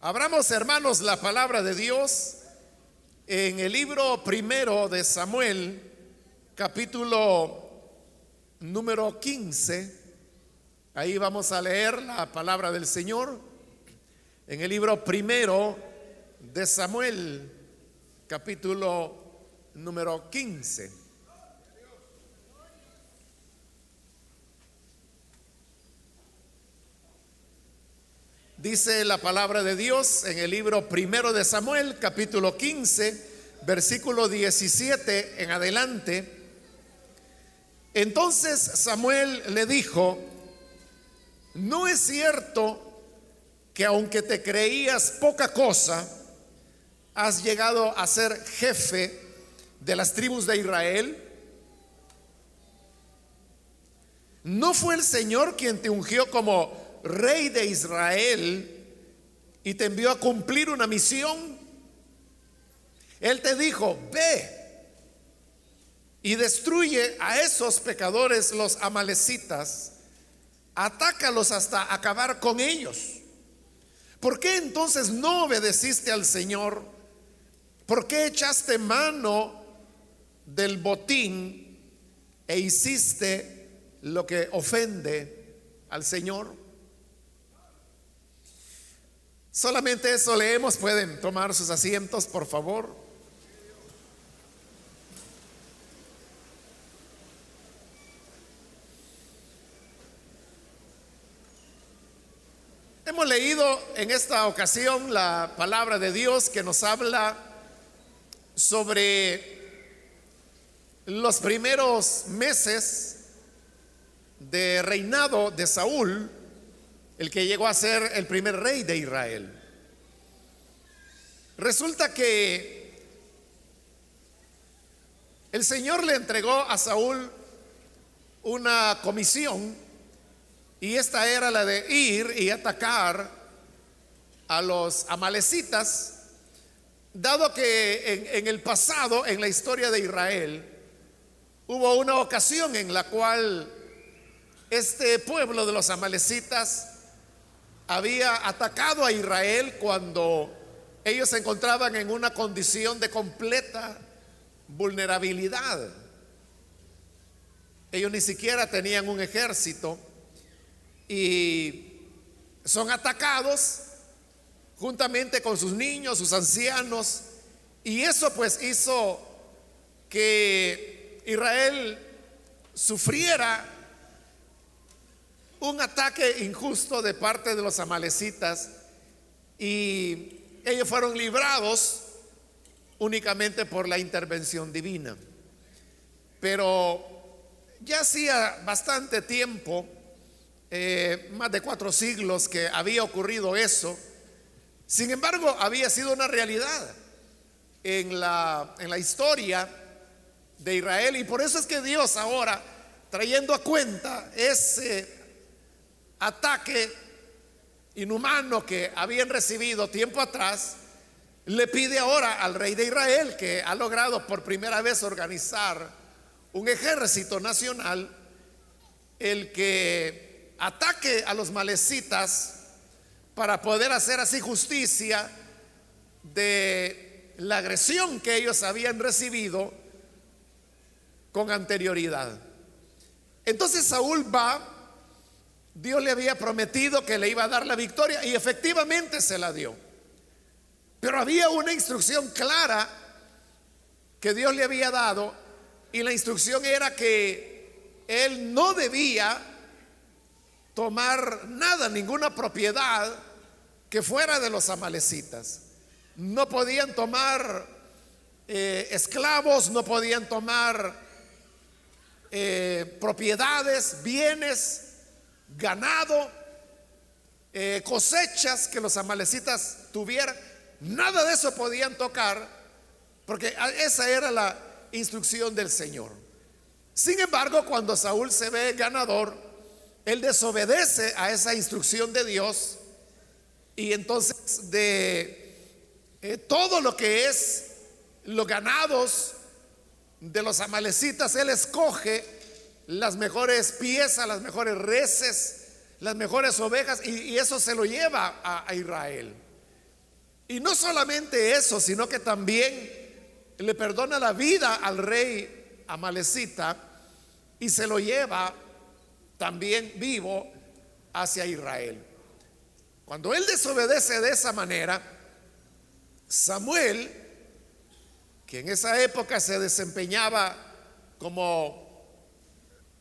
Abramos, hermanos, la palabra de Dios en el libro primero de Samuel, capítulo número 15. Ahí vamos a leer la palabra del Señor. En el libro primero de Samuel, capítulo número 15. Dice la palabra de Dios en el libro primero de Samuel, capítulo 15, versículo 17 en adelante. Entonces Samuel le dijo, no es cierto que aunque te creías poca cosa, has llegado a ser jefe de las tribus de Israel. ¿No fue el Señor quien te ungió como rey de Israel y te envió a cumplir una misión. Él te dijo, ve y destruye a esos pecadores, los amalecitas, atácalos hasta acabar con ellos. ¿Por qué entonces no obedeciste al Señor? ¿Por qué echaste mano del botín e hiciste lo que ofende al Señor? Solamente eso leemos. Pueden tomar sus asientos, por favor. Hemos leído en esta ocasión la palabra de Dios que nos habla sobre los primeros meses de reinado de Saúl el que llegó a ser el primer rey de Israel. Resulta que el Señor le entregó a Saúl una comisión y esta era la de ir y atacar a los amalecitas, dado que en, el pasado, en la historia de Israel, hubo una ocasión en la cual este pueblo de los amalecitas había atacado a Israel cuando ellos se encontraban en una condición de completa vulnerabilidad. Ellos ni siquiera tenían un ejército y son atacados juntamente con sus niños, sus ancianos, y eso pues hizo que Israel sufriera un ataque injusto de parte de los amalecitas y ellos fueron librados únicamente por la intervención divina. Pero ya hacía bastante tiempo, eh, más de cuatro siglos, que había ocurrido eso. Sin embargo, había sido una realidad en la, en la historia de Israel y por eso es que Dios ahora, trayendo a cuenta ese ataque inhumano que habían recibido tiempo atrás, le pide ahora al rey de Israel, que ha logrado por primera vez organizar un ejército nacional, el que ataque a los malecitas para poder hacer así justicia de la agresión que ellos habían recibido con anterioridad. Entonces Saúl va Dios le había prometido que le iba a dar la victoria y efectivamente se la dio. Pero había una instrucción clara que Dios le había dado y la instrucción era que él no debía tomar nada, ninguna propiedad que fuera de los amalecitas. No podían tomar eh, esclavos, no podían tomar eh, propiedades, bienes ganado, eh, cosechas que los amalecitas tuvieran, nada de eso podían tocar, porque esa era la instrucción del Señor. Sin embargo, cuando Saúl se ve ganador, él desobedece a esa instrucción de Dios y entonces de eh, todo lo que es los ganados de los amalecitas, él escoge las mejores piezas, las mejores reses, las mejores ovejas, y, eso se lo lleva a, Israel. Y no solamente eso, sino que también le perdona la vida al rey Amalecita y se lo lleva también vivo hacia Israel. Cuando él desobedece de esa manera, Samuel, que en esa época se desempeñaba como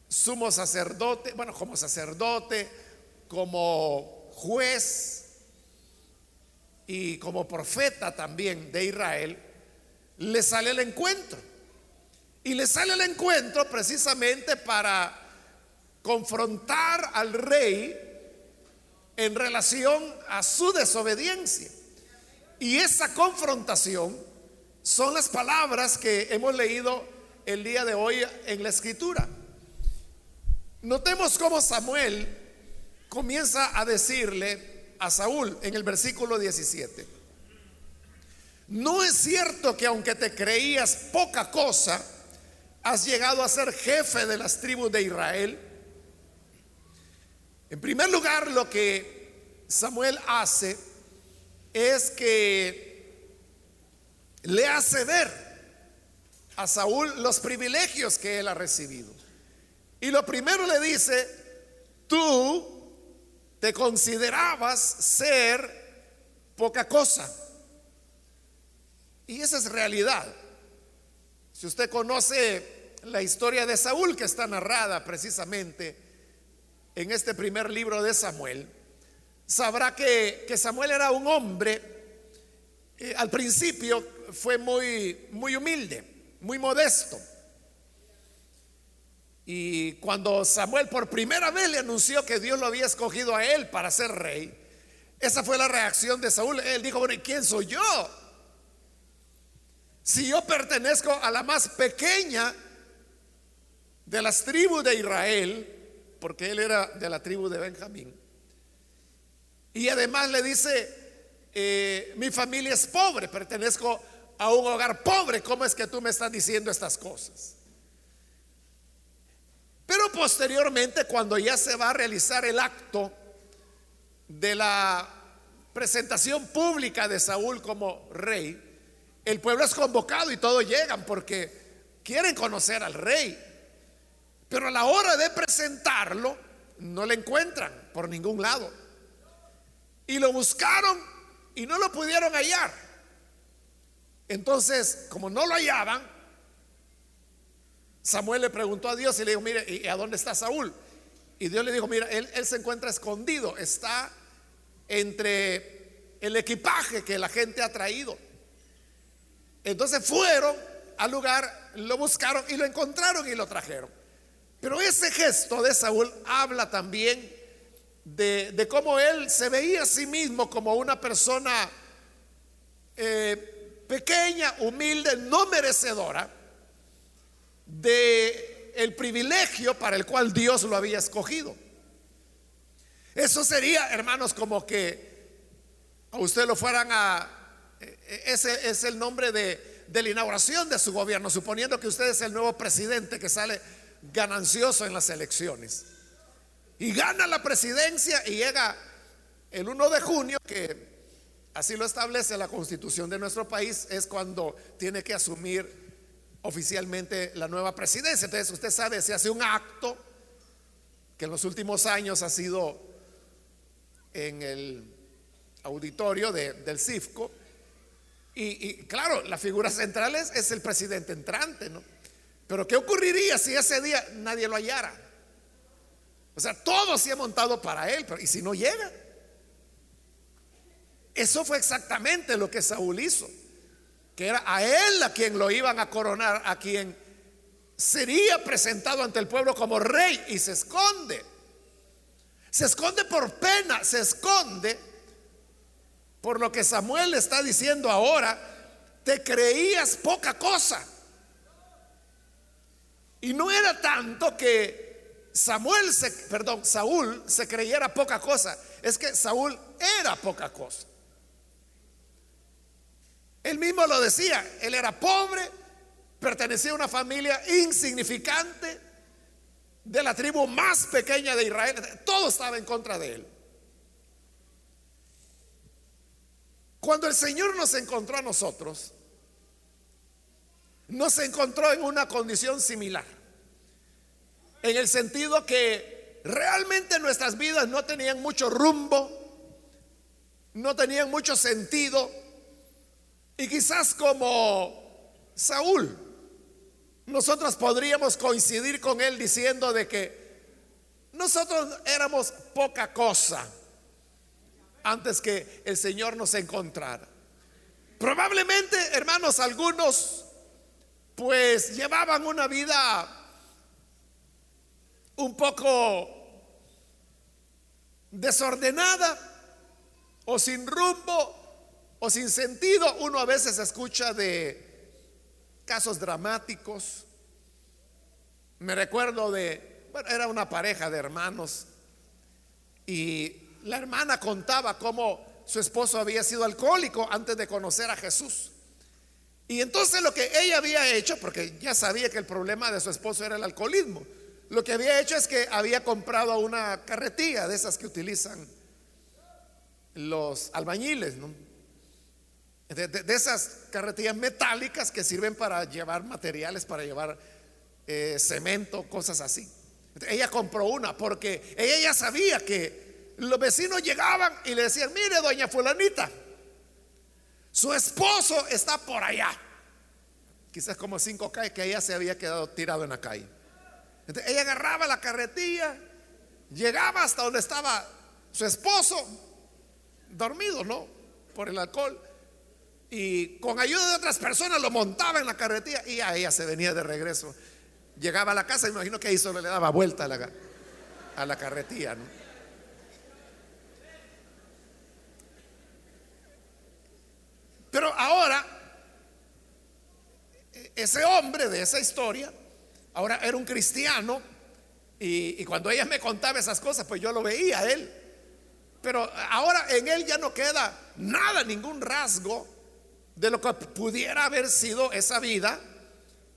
sumo sacerdote, bueno, como sacerdote, como juez y como profeta también de Israel, le sale el encuentro. Y le sale el encuentro precisamente para confrontar al rey en relación a su desobediencia. Y esa confrontación son las palabras que hemos leído el día de hoy en la escritura. Notemos cómo Samuel comienza a decirle a Saúl en el versículo 17, no es cierto que aunque te creías poca cosa, has llegado a ser jefe de las tribus de Israel. En primer lugar, lo que Samuel hace es que le hace ver a Saúl los privilegios que él ha recibido. Y lo primero le dice, tú te considerabas ser poca cosa. Y esa es realidad. Si usted conoce la historia de Saúl que está narrada precisamente en este primer libro de Samuel, sabrá que, Samuel era un hombre, eh, al principio fue muy, muy humilde, muy modesto. Y cuando Samuel por primera vez le anunció que Dios lo había escogido a él para ser rey, esa fue la reacción de Saúl. Él dijo, bueno, ¿y quién soy yo? Si yo pertenezco a la más pequeña de las tribus de Israel, porque él era de la tribu de Benjamín. Y además le dice, eh, mi familia es pobre, pertenezco a un hogar pobre, ¿cómo es que tú me estás diciendo estas cosas? Pero posteriormente, cuando ya se va a realizar el acto de la presentación pública de Saúl como rey, el pueblo es convocado y todos llegan porque quieren conocer al rey. Pero a la hora de presentarlo, no le encuentran por ningún lado. Y lo buscaron y no lo pudieron hallar. Entonces, como no lo hallaban, Samuel le preguntó a Dios y le dijo, mire, ¿y a dónde está Saúl? Y Dios le dijo, mira, él, se encuentra escondido, está entre el equipaje que la gente ha traído. Entonces fueron al lugar, lo buscaron y lo encontraron y lo trajeron. Pero ese gesto de Saúl habla también de, cómo él se veía a sí mismo como una persona eh, pequeña, humilde, no merecedora de el privilegio para el cual Dios lo había escogido. Eso sería, hermanos, como que a usted lo fueran a eh, ese es el nombre de, de la inauguración de su gobierno, suponiendo que usted es el nuevo presidente que sale ganancioso en las elecciones. Y gana la presidencia y llega el 1 de junio, que así lo establece la constitución de nuestro país, es cuando tiene que asumir oficialmente la nueva presidencia. Entonces usted sabe, se hace un acto que en los últimos años ha sido en el auditorio del CIFCO. Y, claro, la figura central es, el presidente entrante, ¿no? Pero ¿qué ocurriría si ese día nadie lo hallara? O sea, todo se ha montado para él, pero ¿y si no llega? Eso fue exactamente lo que Saúl hizo, que era a él a quien lo iban a coronar, a quien sería presentado ante el pueblo como rey y se esconde. Se esconde por pena, se esconde por lo que Samuel está diciendo ahora, te creías poca cosa. Y no era tanto que Samuel, se, perdón, Saúl se creyera poca cosa, es que Saúl era poca cosa. Él mismo lo decía, él era pobre, pertenecía a una familia insignificante de la tribu más pequeña de Israel, todo estaba en contra de él. Cuando el Señor nos encontró a nosotros, nos encontró en una condición similar. En el sentido que realmente nuestras vidas no tenían mucho rumbo, no tenían mucho sentido. Y quizás como Saúl, nosotros podríamos coincidir con él diciendo de que nosotros éramos poca cosa antes que el Señor nos encontrara. Probablemente, hermanos, algunos pues llevaban una vida un poco desordenada o sin rumbo o sin sentido. Uno a veces escucha de casos dramáticos. Me recuerdo de, bueno, era una pareja de hermanos y la hermana contaba cómo su esposo había sido alcohólico antes de conocer a Jesús. Y entonces lo que ella había hecho, porque ya sabía que el problema de su esposo era el alcoholismo, lo que había hecho es que había comprado una carretilla de esas que utilizan los albañiles, de, esas carretillas metálicas que sirven para llevar materiales, para llevar eh, cemento, cosas así. ella compró una porque ella ya sabía que los vecinos llegaban y le decían, mire, doña fulanita, su esposo está por allá. Quizás como cinco calles que ella se había quedado tirado en la calle. Entonces, ella agarraba la carretilla, llegaba hasta donde estaba su esposo, dormido, ¿no? Por el alcohol. Y con ayuda de otras personas lo montaba en la carretilla y a ella se venía de regreso. Llegaba a la casa, imagino que ahí solo le daba vuelta a la, carretilla. Pero ahora, ese hombre de esa historia, ahora era un cristiano y, cuando ella me contaba esas cosas, pues yo lo veía a él. Pero ahora en él ya no queda nada, ningún rasgo de lo que pudiera haber sido esa vida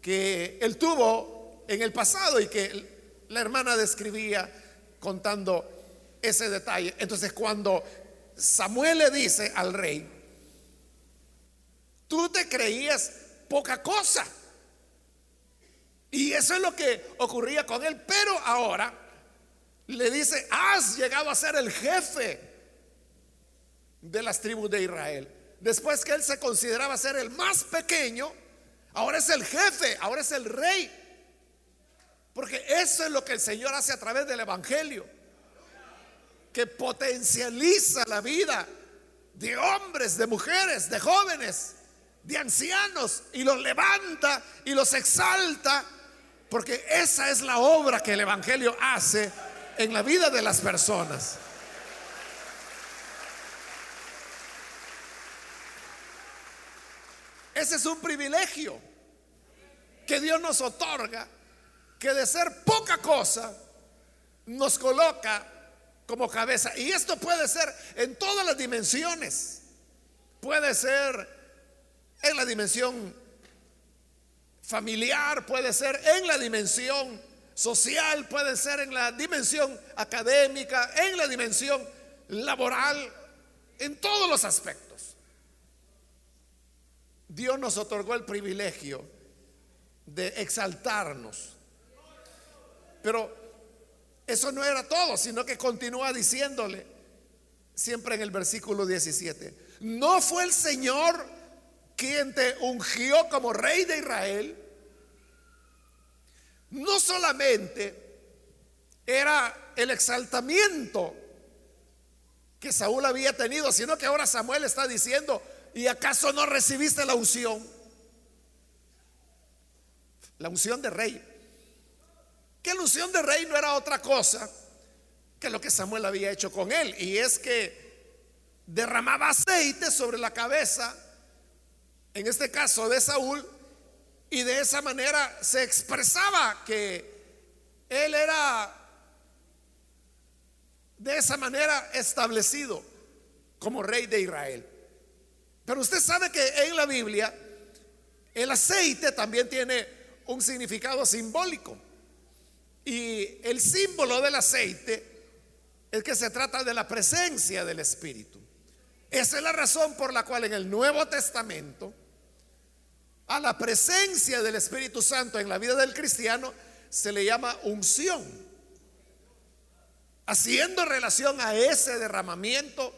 que él tuvo en el pasado y que la hermana describía contando ese detalle. Entonces cuando Samuel le dice al rey, Tú te creías poca cosa. Y eso es lo que ocurría con él. Pero ahora le dice, has llegado a ser el jefe de las tribus de Israel. Después que él se consideraba ser el más pequeño, ahora es el jefe, ahora es el rey. Porque eso es lo que el Señor hace a través del Evangelio. Que potencializa la vida de hombres, de mujeres, de jóvenes de ancianos y los levanta y los exalta, porque esa es la obra que el Evangelio hace en la vida de las personas. Ese es un privilegio que Dios nos otorga, que de ser poca cosa nos coloca como cabeza. Y esto puede ser en todas las dimensiones. Puede ser en la dimensión familiar, puede ser en la dimensión social, puede ser en la dimensión académica, en la dimensión laboral, en todos los aspectos. Dios nos otorgó el privilegio de exaltarnos. Pero eso no era todo, sino que continúa diciéndole, siempre en el versículo 17, no fue el Señor quien te ungió como rey de Israel, no solamente era el exaltamiento que Saúl había tenido, sino que ahora Samuel está diciendo, ¿y acaso no recibiste la unción? La unción de rey. Que la unción de rey no era otra cosa que lo que Samuel había hecho con él, y es que derramaba aceite sobre la cabeza en este caso de Saúl, y de esa manera se expresaba que él era de esa manera establecido como rey de Israel. Pero usted sabe que en la Biblia el aceite también tiene un significado simbólico. Y el símbolo del aceite es que se trata de la presencia del Espíritu. Esa es la razón por la cual en el Nuevo Testamento, a la presencia del Espíritu Santo en la vida del cristiano, se le llama unción, haciendo relación a ese derramamiento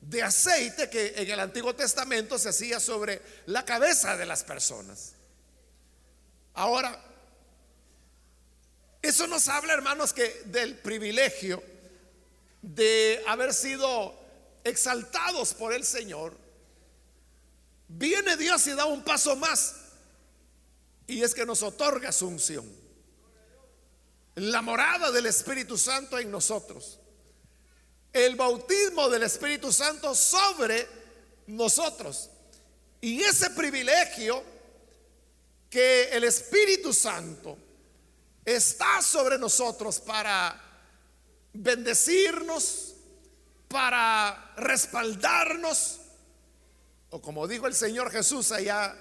de aceite que en el Antiguo Testamento se hacía sobre la cabeza de las personas. Ahora, eso nos habla, hermanos, que del privilegio de haber sido exaltados por el Señor, viene Dios y da un paso más. Y es que nos otorga su unción. La morada del Espíritu Santo en nosotros. El bautismo del Espíritu Santo sobre nosotros. Y ese privilegio que el Espíritu Santo está sobre nosotros para bendecirnos, para respaldarnos, o como dijo el Señor Jesús allá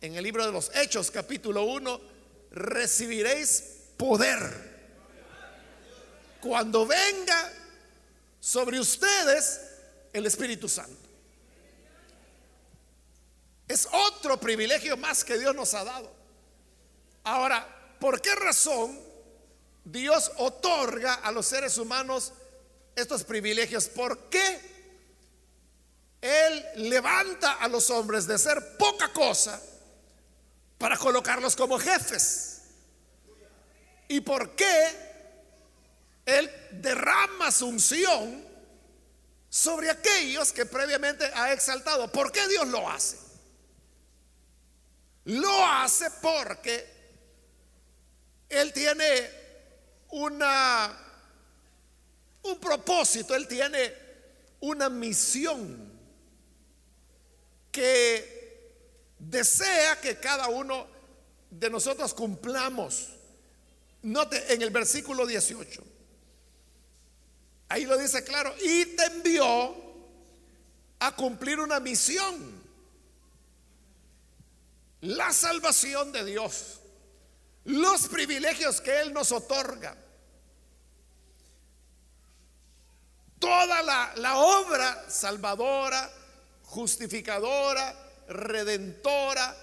en el libro de los Hechos capítulo 1, recibiréis poder cuando venga sobre ustedes el Espíritu Santo. Es otro privilegio más que Dios nos ha dado. Ahora, ¿por qué razón Dios otorga a los seres humanos estos privilegios. ¿Por qué Él levanta a los hombres de ser poca cosa para colocarlos como jefes? ¿Y por qué Él derrama su unción sobre aquellos que previamente ha exaltado? ¿Por qué Dios lo hace? Lo hace porque Él tiene una un propósito, Él tiene una misión que desea que cada uno de nosotros cumplamos. Note en el versículo 18. Ahí lo dice claro, y te envió a cumplir una misión. La salvación de Dios, los privilegios que Él nos otorga toda la, obra salvadora, justificadora, redentora,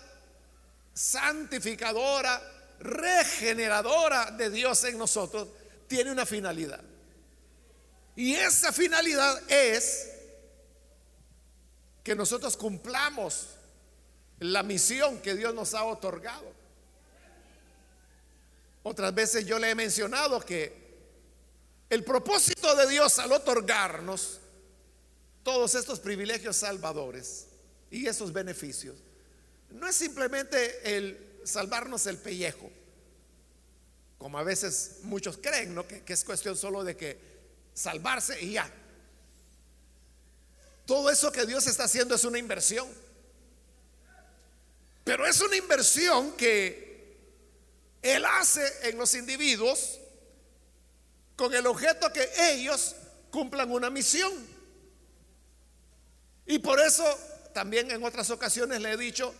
santificadora, regeneradora de Dios en nosotros, tiene una finalidad. Y esa finalidad es que nosotros cumplamos la misión que Dios nos ha otorgado. Otras veces yo le he mencionado que el propósito de Dios al otorgarnos todos estos privilegios salvadores y esos beneficios no es simplemente el salvarnos el pellejo, como a veces muchos creen, ¿no? que, que es cuestión solo de que salvarse y ya. Todo eso que Dios está haciendo es una inversión. Pero es una inversión que Él hace en los individuos con el objeto que ellos cumplan una misión. Y por eso también en otras ocasiones le he dicho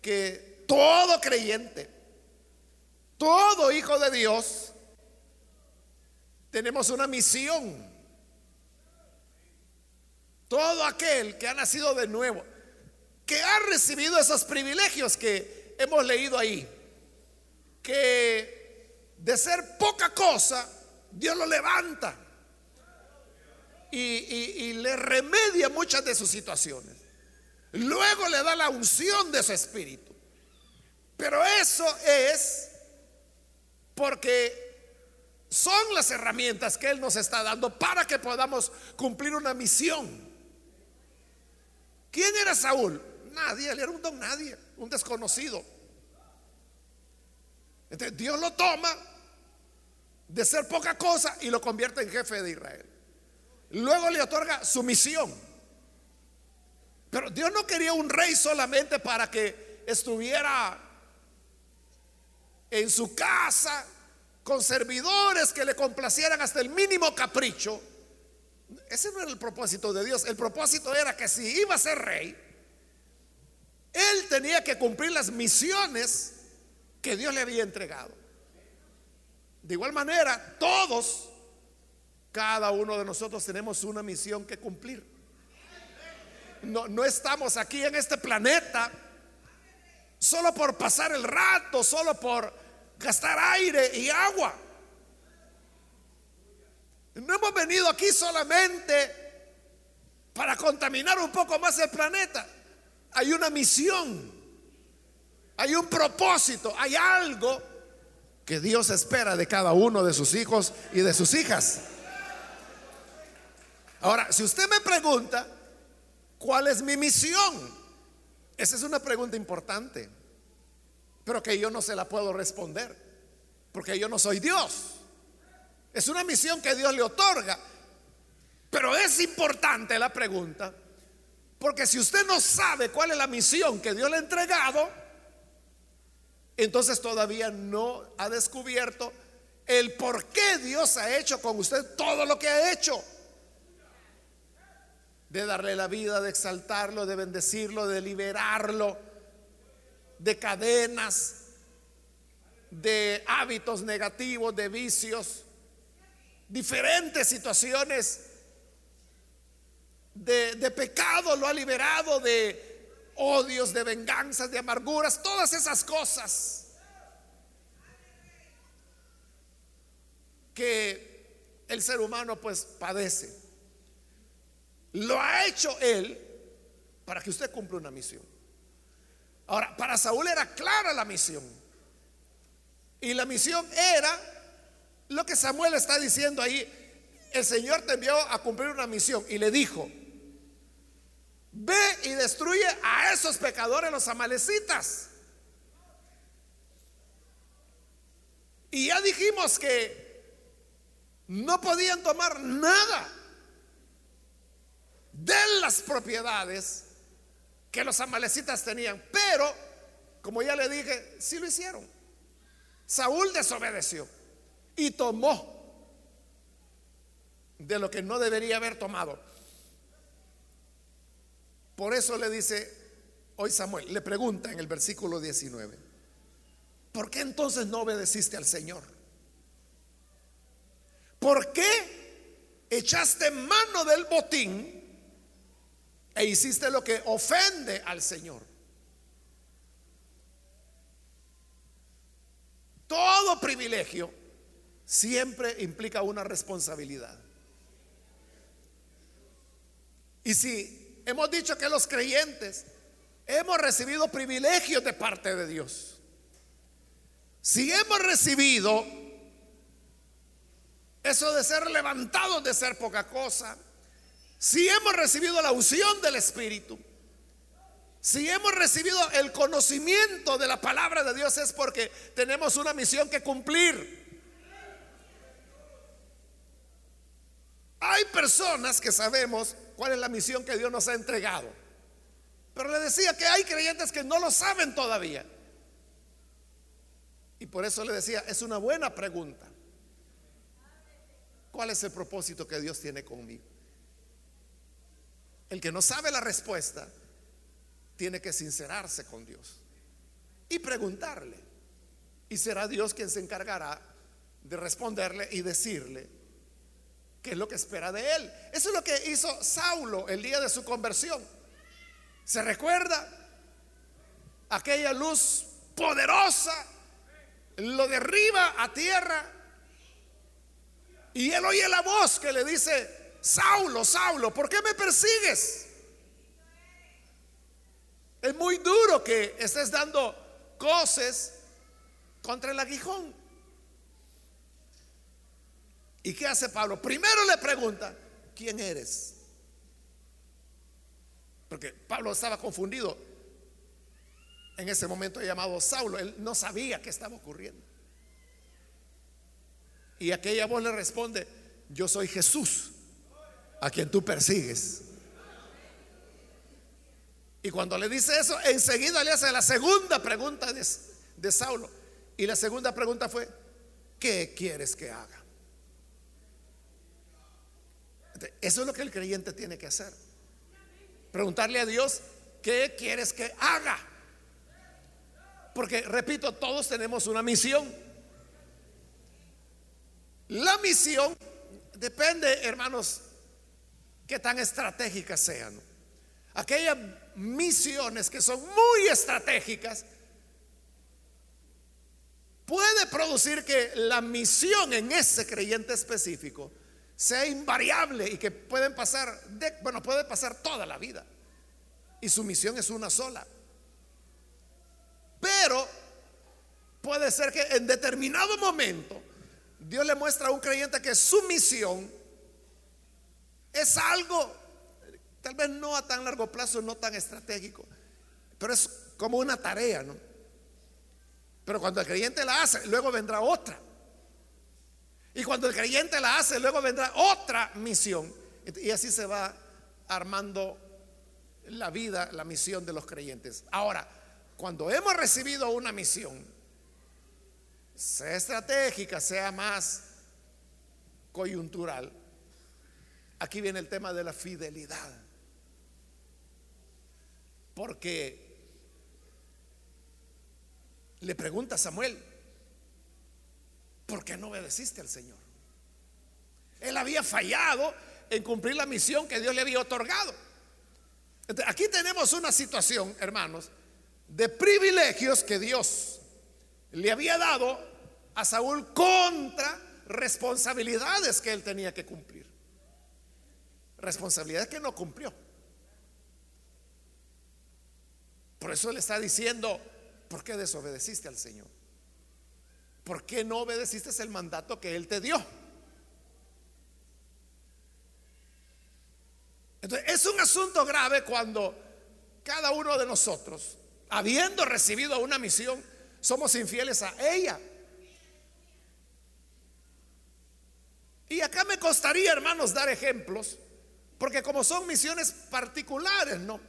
que todo creyente, todo hijo de Dios, tenemos una misión. Todo aquel que ha nacido de nuevo, que ha recibido esos privilegios que hemos leído ahí, que de ser poca cosa, Dios lo levanta y, le remedia muchas de sus situaciones. Luego le da la unción de su espíritu. Pero eso es porque son las herramientas que Él nos está dando para que podamos cumplir una misión. ¿Quién era Saúl? Nadie, él era un don nadie, un desconocido. Entonces Dios lo toma de ser poca cosa y lo convierte en jefe de Israel. Luego le otorga su misión. Pero Dios no quería un rey solamente para que estuviera en su casa con servidores que le complacieran hasta el mínimo capricho. Ese no era el propósito de Dios. El propósito era que si iba a ser rey, él tenía que cumplir las misiones que Dios le había entregado. De igual manera, todos, cada uno de nosotros tenemos una misión que cumplir. no, no estamos aquí en este planeta solo por pasar el rato, solo por gastar aire y agua. No hemos venido aquí solamente para contaminar un poco más el planeta. Hay una misión, hay un propósito, hay algo que Dios espera de cada uno de sus hijos y de sus hijas. Ahora, si usted me pregunta, ¿cuál es mi misión? Esa es una pregunta importante, pero que yo no se la puedo responder, porque yo no soy Dios. Es una misión que Dios le otorga, pero es importante la pregunta, porque si usted no sabe cuál es la misión que Dios le ha entregado, entonces todavía no ha descubierto el por qué Dios ha hecho con usted todo lo que ha hecho. De darle la vida, de exaltarlo, de bendecirlo, de liberarlo de cadenas, de hábitos negativos, de vicios, diferentes situaciones de, de pecado, lo ha liberado de odios, de venganzas, de amarguras, todas esas cosas que el ser humano pues padece. Lo ha hecho Él para que usted cumpla una misión. Ahora, para Saúl era clara la misión. Y la misión era lo que Samuel está diciendo ahí. El Señor te envió a cumplir una misión y le dijo, ve y destruye a esos pecadores, los amalecitas. Y ya dijimos que no podían tomar nada de las propiedades que los amalecitas tenían. Pero, como ya le dije, sí lo hicieron. Saúl desobedeció y tomó de lo que no debería haber tomado. Por eso le dice hoy Samuel, le pregunta en el versículo 19, ¿por qué entonces no obedeciste al Señor? ¿Por qué echaste mano del botín e hiciste lo que ofende al Señor. Todo privilegio siempre implica una responsabilidad. Y si hemos dicho que los creyentes hemos recibido privilegios de parte de Dios, si hemos recibido eso de ser levantados de ser poca cosa, si hemos recibido la unción del Espíritu, si hemos recibido el conocimiento de la palabra de Dios es porque tenemos una misión que cumplir. Hay personas que sabemos cuál es la misión que Dios nos ha entregado. Pero le decía que hay creyentes que no lo saben todavía. Y por eso le decía, es una buena pregunta. ¿Cuál es el propósito que Dios tiene conmigo? El que no sabe la respuesta tiene que sincerarse con Dios y preguntarle. Y será Dios quien se encargará de responderle y decirle qué es lo que espera de él. Eso es lo que hizo Saulo el día de su conversión. ¿Se recuerda? Aquella luz poderosa lo derriba a tierra y él oye la voz que le dice, Saulo, Saulo, ¿por qué me persigues? Es muy duro que estés dando coces contra el aguijón. ¿Y qué hace Pablo? Primero le pregunta, ¿quién eres? Porque Pablo estaba confundido en ese momento llamado Saulo. Él no sabía qué estaba ocurriendo. Y aquella voz le responde, yo soy Jesús a quien tú persigues. Y cuando le dice eso, enseguida le hace la segunda pregunta de, Saulo. Y la segunda pregunta fue, ¿qué quieres que haga? Eso es lo que el creyente tiene que hacer. Preguntarle a Dios, ¿qué quieres que haga? Porque, repito, todos tenemos una misión. La misión depende, hermanos, que tan estratégicas sean. aquellas misiones que son muy estratégicas, puede producir que la misión en ese creyente específico sea invariable y que pueden pasar, bueno, puede pasar toda la vida. Y su misión es una sola. Pero puede ser que en determinado momento Dios le muestra a un creyente que su misión es algo, tal vez no a tan largo plazo, no tan estratégico, pero es como una tarea, ¿no? Pero cuando el creyente la hace, luego vendrá otra. Y cuando el creyente la hace, luego vendrá otra misión. Y así se va armando la vida, la misión de los creyentes. Ahora, cuando hemos recibido una misión, sea estratégica, sea más coyuntural, aquí viene el tema de la fidelidad. Porque le pregunta a Samuel, ¿por qué no obedeciste al Señor? Él había fallado en cumplir la misión que Dios le había otorgado. aquí tenemos una situación, hermanos, de privilegios que Dios le había dado a Saúl contra responsabilidades que él tenía que cumplir. Responsabilidades que no cumplió. Por eso le está diciendo, ¿por qué desobedeciste al Señor? ¿Por qué no obedeciste el mandato que Él te dio? Entonces, es un asunto grave cuando cada uno de nosotros habiendo recibido una misión, somos infieles a ella. Y acá me costaría, hermanos, dar ejemplos, porque como son misiones particulares, ¿no?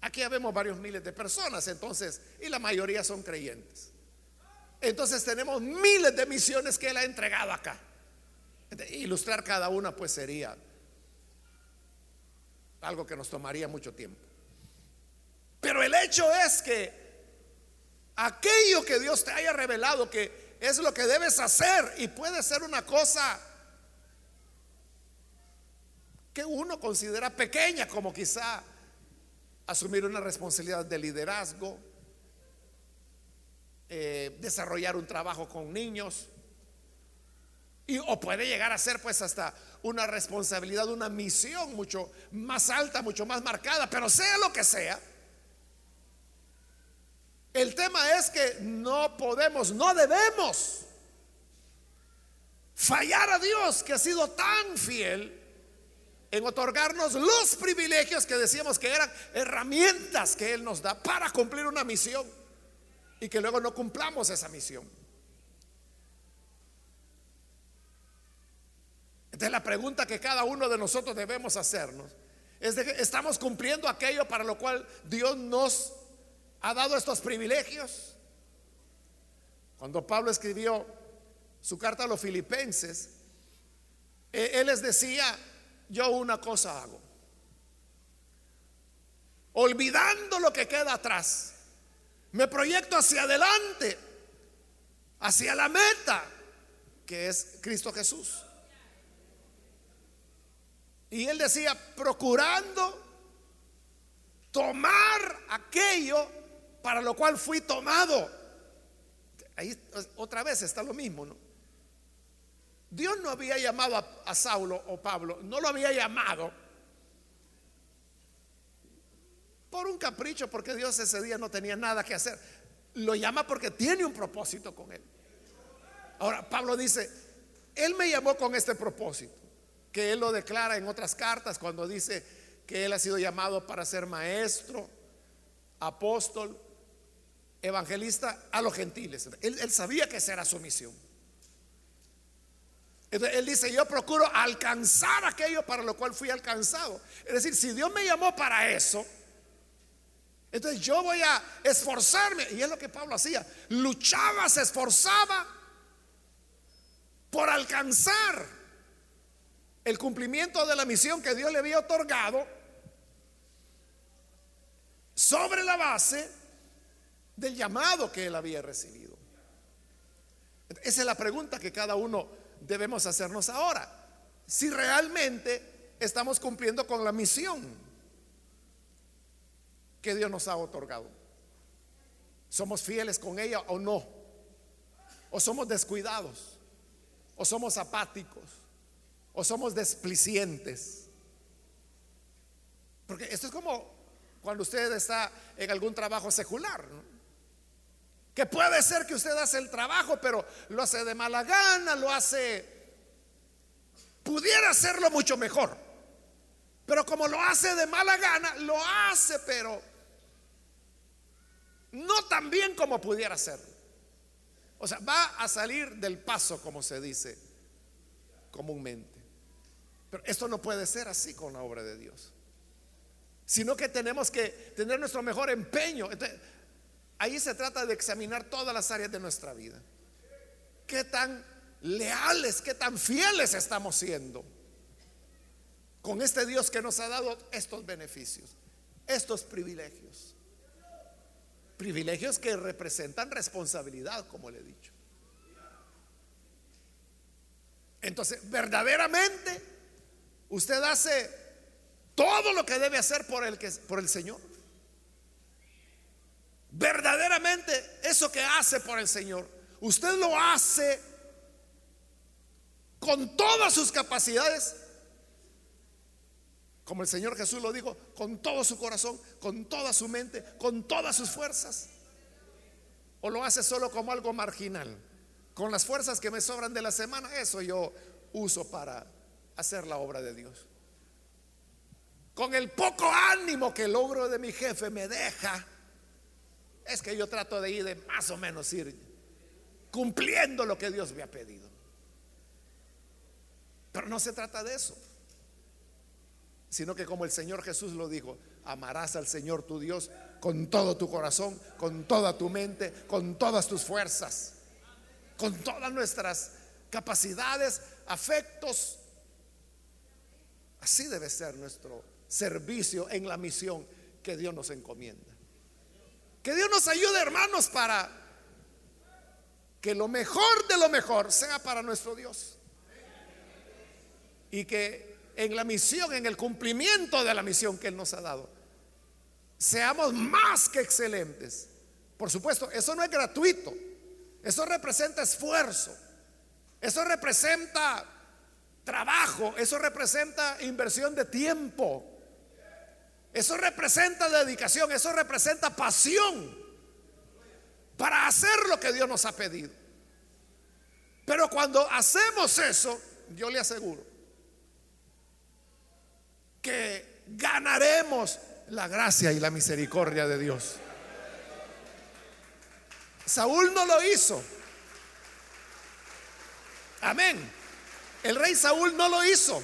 Aquí ya vemos varios miles de personas, entonces, y la mayoría son creyentes. Entonces tenemos miles de misiones que Él ha entregado acá. Ilustrar cada una, pues sería algo que nos tomaría mucho tiempo. Pero el hecho es que aquello que Dios te haya revelado que es lo que debes hacer y puede ser una cosa que uno considera pequeña, como quizá asumir una responsabilidad de liderazgo, eh, desarrollar un trabajo con niños, y, o puede llegar a ser pues hasta una responsabilidad, una misión mucho más alta, mucho más marcada, pero sea lo que sea, el tema es que no podemos, no debemos fallar a Dios que ha sido tan fiel en otorgarnos los privilegios que decíamos que eran herramientas que Él nos da para cumplir una misión y que luego no cumplamos esa misión. Entonces la pregunta que cada uno de nosotros debemos hacernos es que estamos cumpliendo aquello para lo cual Dios nos ha dado estos privilegios. Cuando Pablo escribió su carta a los filipenses, e-, él les decía, yo una cosa hago. Olvidando lo que queda atrás, me proyecto hacia adelante, hacia la meta, que es Cristo Jesús. Y él decía, procurando tomar aquello para lo cual fui tomado. Ahí otra vez está lo mismo, ¿no? Dios no había llamado a, Saulo o Pablo, no lo había llamado por un capricho, porque Dios ese día no tenía nada que hacer. Lo llama porque tiene un propósito con él. Ahora, Pablo dice, él me llamó con este propósito, que él lo declara en otras cartas cuando dice que él ha sido llamado para ser maestro, apóstol, evangelista a los gentiles. Él, sabía que esa era su misión. Entonces, él dice, yo procuro alcanzar aquello para lo cual fui alcanzado. Es decir, si Dios me llamó para eso, entonces yo voy a esforzarme. Y es lo que Pablo hacía. Luchaba, se esforzaba por alcanzar el cumplimiento de la misión que Dios le había otorgado sobre la base del llamado que él había recibido. Esa es la pregunta que cada uno debemos hacernos ahora. Si realmente estamos cumpliendo con la misión que Dios nos ha otorgado. ¿Somos fieles con ella o no? ¿O somos descuidados? ¿O somos apáticos? ¿O somos desplicientes? Porque esto es como cuando usted está en algún trabajo secular. Que puede ser que usted hace el trabajo, pero lo hace de mala gana, lo hace... Pudiera hacerlo mucho mejor. Pero como lo hace de mala gana, lo hace, pero no tan bien como pudiera ser. O sea, va a salir del paso, como se dice comúnmente. Pero esto no puede ser así con la obra de Dios. Sino que tenemos que tener nuestro mejor empeño. Ahí se trata de examinar todas las áreas de nuestra vida. ¿Qué tan leales, qué tan fieles estamos siendo? con este Dios que nos ha dado estos beneficios, estos privilegios. Privilegios que representan responsabilidad, como le he dicho. Entonces, verdaderamente, usted hace todo lo que debe hacer por el, que, por el Señor. Verdaderamente, eso que hace por el Señor, usted lo hace con todas sus capacidades como el Señor Jesús lo dijo, con todo su corazón, con toda su mente, con todas sus fuerzas. O lo hace solo como algo marginal. Con las fuerzas que me sobran de la semana, eso yo uso para hacer la obra de Dios. Con el poco ánimo que logro de mi jefe me deja, es que yo trato de ir de más o menos ir cumpliendo lo que Dios me ha pedido. Pero no se trata de eso sino que como el Señor Jesús lo dijo, amarás al Señor tu Dios con todo tu corazón, con toda tu mente, con todas tus fuerzas, con todas nuestras capacidades, afectos. Así debe ser nuestro servicio en la misión que Dios nos encomienda. Que Dios nos ayude, hermanos, para que lo mejor de lo mejor sea para nuestro Dios. Y que en la misión, en el cumplimiento de la misión que Él nos ha dado. Seamos más que excelentes. Por supuesto, eso no es gratuito. Eso representa esfuerzo. Eso representa trabajo. Eso representa inversión de tiempo. Eso representa dedicación. Eso representa pasión para hacer lo que Dios nos ha pedido. Pero cuando hacemos eso, yo le aseguro que ganaremos la gracia y la misericordia de Dios. Saúl no lo hizo. Amén. El rey Saúl no lo hizo.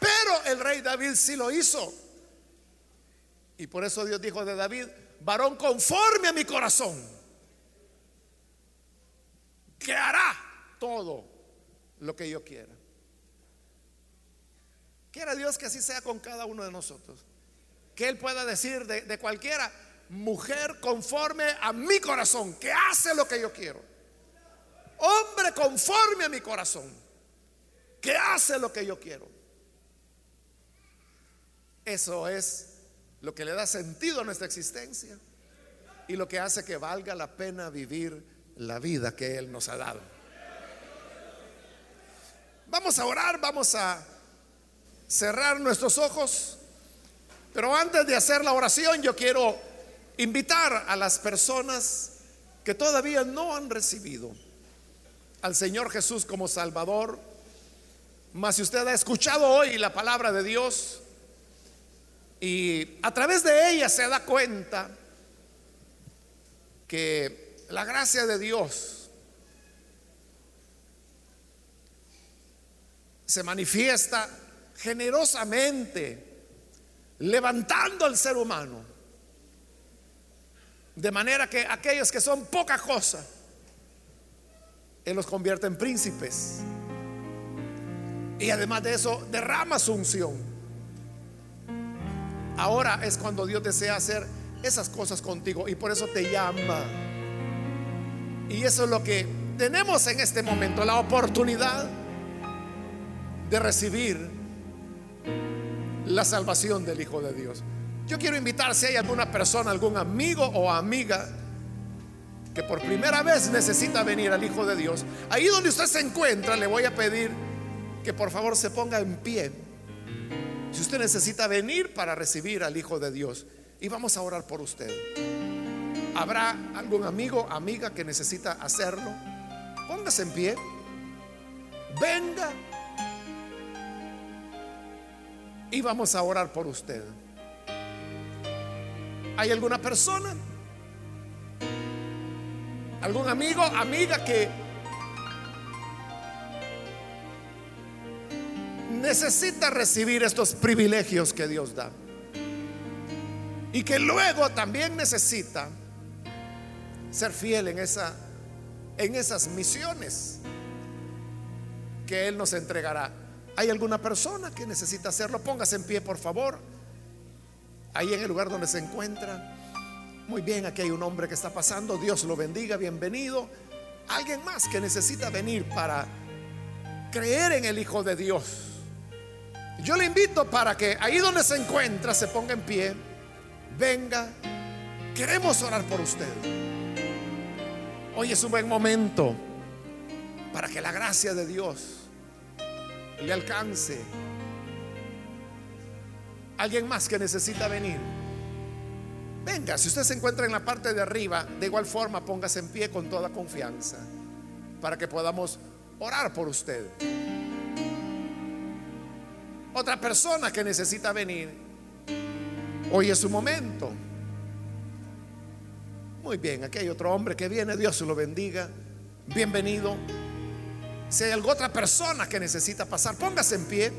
Pero el rey David sí lo hizo. Y por eso Dios dijo de David, varón conforme a mi corazón, que hará todo lo que yo quiera. Quiera Dios que así sea con cada uno de nosotros. Que Él pueda decir de, cualquiera, mujer conforme a mi corazón, que hace lo que yo quiero. Hombre conforme a mi corazón, que hace lo que yo quiero. Eso es lo que le da sentido a nuestra existencia y lo que hace que valga la pena vivir la vida que Él nos ha dado. Vamos a orar, vamos a cerrar nuestros ojos. Pero antes de hacer la oración, yo quiero invitar a las personas que todavía no han recibido al Señor Jesús como Salvador. Mas si usted ha escuchado hoy la palabra de Dios y a través de ella se da cuenta que la gracia de Dios se manifiesta generosamente, levantando al ser humano. De manera que aquellos que son poca cosa, Él los convierte en príncipes. Y además de eso, derrama su unción. Ahora es cuando Dios desea hacer esas cosas contigo y por eso te llama. Y eso es lo que tenemos en este momento, la oportunidad de recibir la salvación del Hijo de Dios. Yo quiero invitar si hay alguna persona, algún amigo o amiga que por primera vez necesita venir al Hijo de Dios. Ahí donde usted se encuentra, le voy a pedir que por favor se ponga en pie. Si usted necesita venir para recibir al Hijo de Dios, y vamos a orar por usted. ¿Habrá algún amigo, amiga que necesita hacerlo? Póngase en pie. Venga. Y vamos a orar por usted. ¿Hay alguna persona? ¿Algún amigo, amiga que necesita recibir estos privilegios que Dios da? Y que luego también necesita ser fiel en, esa, en esas misiones que Él nos entregará. ¿Hay alguna persona que necesita hacerlo? Póngase en pie, por favor. Ahí en el lugar donde se encuentra. Muy bien, aquí hay un hombre que está pasando. Dios lo bendiga, bienvenido. Alguien más que necesita venir para creer en el Hijo de Dios. Yo le invito para que ahí donde se encuentra se ponga en pie. Venga. Queremos orar por usted. Hoy es un buen momento para que la gracia de Dios le alcance. Alguien más que necesita venir. Venga, si usted se encuentra en la parte de arriba, de igual forma póngase en pie con toda confianza para que podamos orar por usted. Otra persona que necesita venir, hoy es su momento. Muy bien, aquí hay otro hombre que viene, Dios lo bendiga. Bienvenido. Si hay alguna otra persona que necesita pasar, póngase en pie.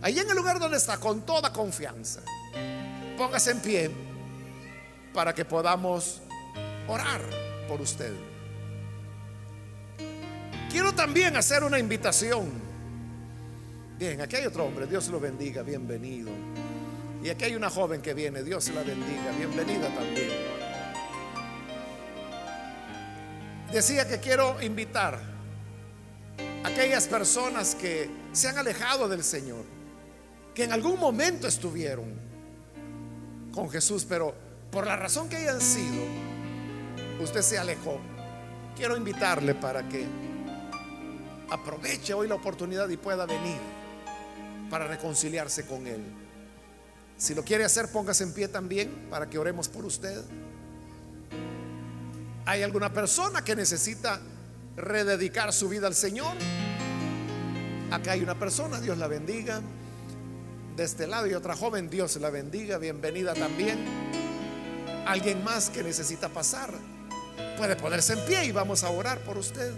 Ahí en el lugar donde está, con toda confianza. Póngase en pie para que podamos orar por usted. Quiero también hacer una invitación. Bien, aquí hay otro hombre, Dios lo bendiga, bienvenido. Y aquí hay una joven que viene, Dios la bendiga, bienvenida también. Decía que quiero invitar a aquellas personas que se han alejado del Señor, que en algún momento estuvieron con Jesús, pero por la razón que hayan sido, usted se alejó. Quiero invitarle para que aproveche hoy la oportunidad y pueda venir para reconciliarse con Él. Si lo quiere hacer, póngase en pie también para que oremos por usted. ¿Hay alguna persona que necesita rededicar su vida al Señor? Acá hay una persona, Dios la bendiga. De este lado y otra joven, Dios la bendiga, bienvenida también. Alguien más que necesita pasar, puede ponerse en pie y vamos a orar por usted.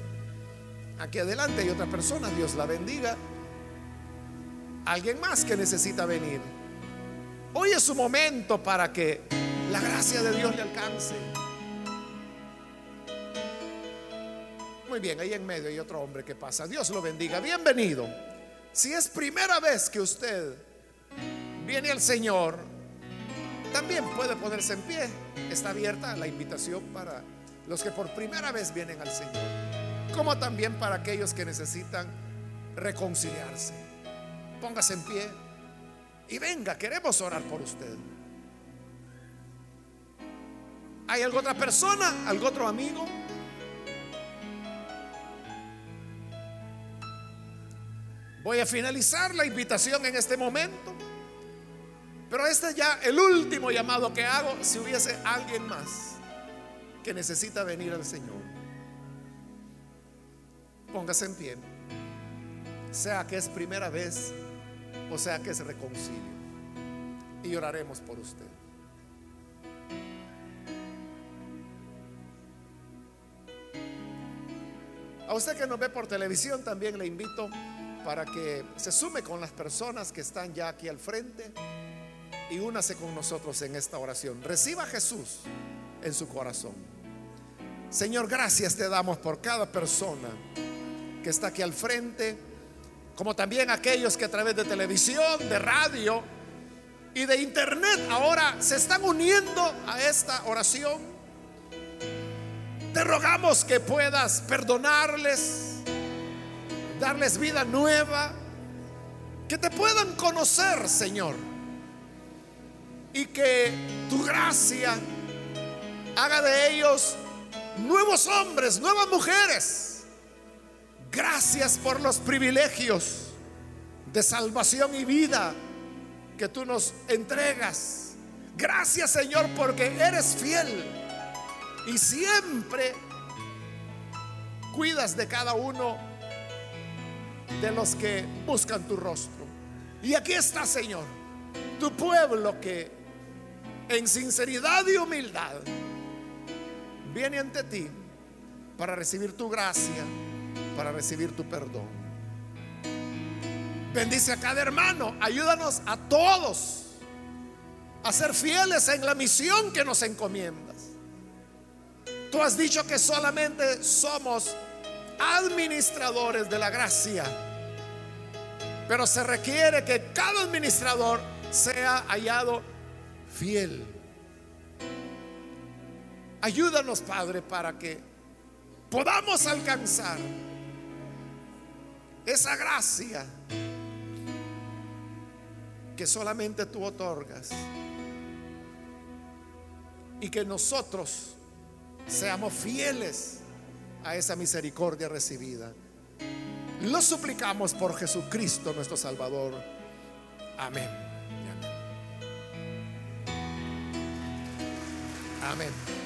Aquí adelante hay otra persona, Dios la bendiga. Alguien más que necesita venir. Hoy es su momento para que la gracia de Dios le alcance. Muy bien, ahí en medio hay otro hombre que pasa. Dios lo bendiga. Bienvenido. Si es primera vez que usted viene al Señor, también puede ponerse en pie. Está abierta la invitación para los que por primera vez vienen al Señor, como también para aquellos que necesitan reconciliarse. Póngase en pie y venga, queremos orar por usted. ¿Hay alguna otra persona? ¿Algún otro amigo? Voy a finalizar la invitación en este momento. Pero este es ya el último llamado que hago si hubiese alguien más que necesita venir al Señor. Póngase en pie. Sea que es primera vez o sea que es reconcilio. Y oraremos por usted. A usted que nos ve por televisión también le invito para que se sume con las personas que están ya aquí al frente y únase con nosotros en esta oración. Reciba a Jesús en su corazón. Señor, gracias te damos por cada persona que está aquí al frente, como también aquellos que a través de televisión, de radio y de internet ahora se están uniendo a esta oración. Te rogamos que puedas perdonarles darles vida nueva, que te puedan conocer, Señor. y que tu gracia haga de ellos nuevos hombres, nuevas mujeres. Gracias por los privilegios de salvación y vida que tú nos entregas. Gracias Señor porque eres fiel y siempre cuidas de cada uno de los que buscan tu rostro. Y aquí está Señor, tu pueblo que en sinceridad y humildad viene ante ti para recibir tu gracia, para recibir tu perdón. Bendice a cada hermano, ayúdanos a todos a ser fieles en la misión que nos encomiendas. Tú has dicho que solamente somos administradores de la gracia, pero se requiere que cada administrador sea hallado fiel. Ayúdanos, Padre, para que podamos alcanzar esa gracia que solamente tú otorgas y que nosotros seamos fieles a esa misericordia recibida. Lo suplicamos por Jesucristo nuestro Salvador. Amén. Amén.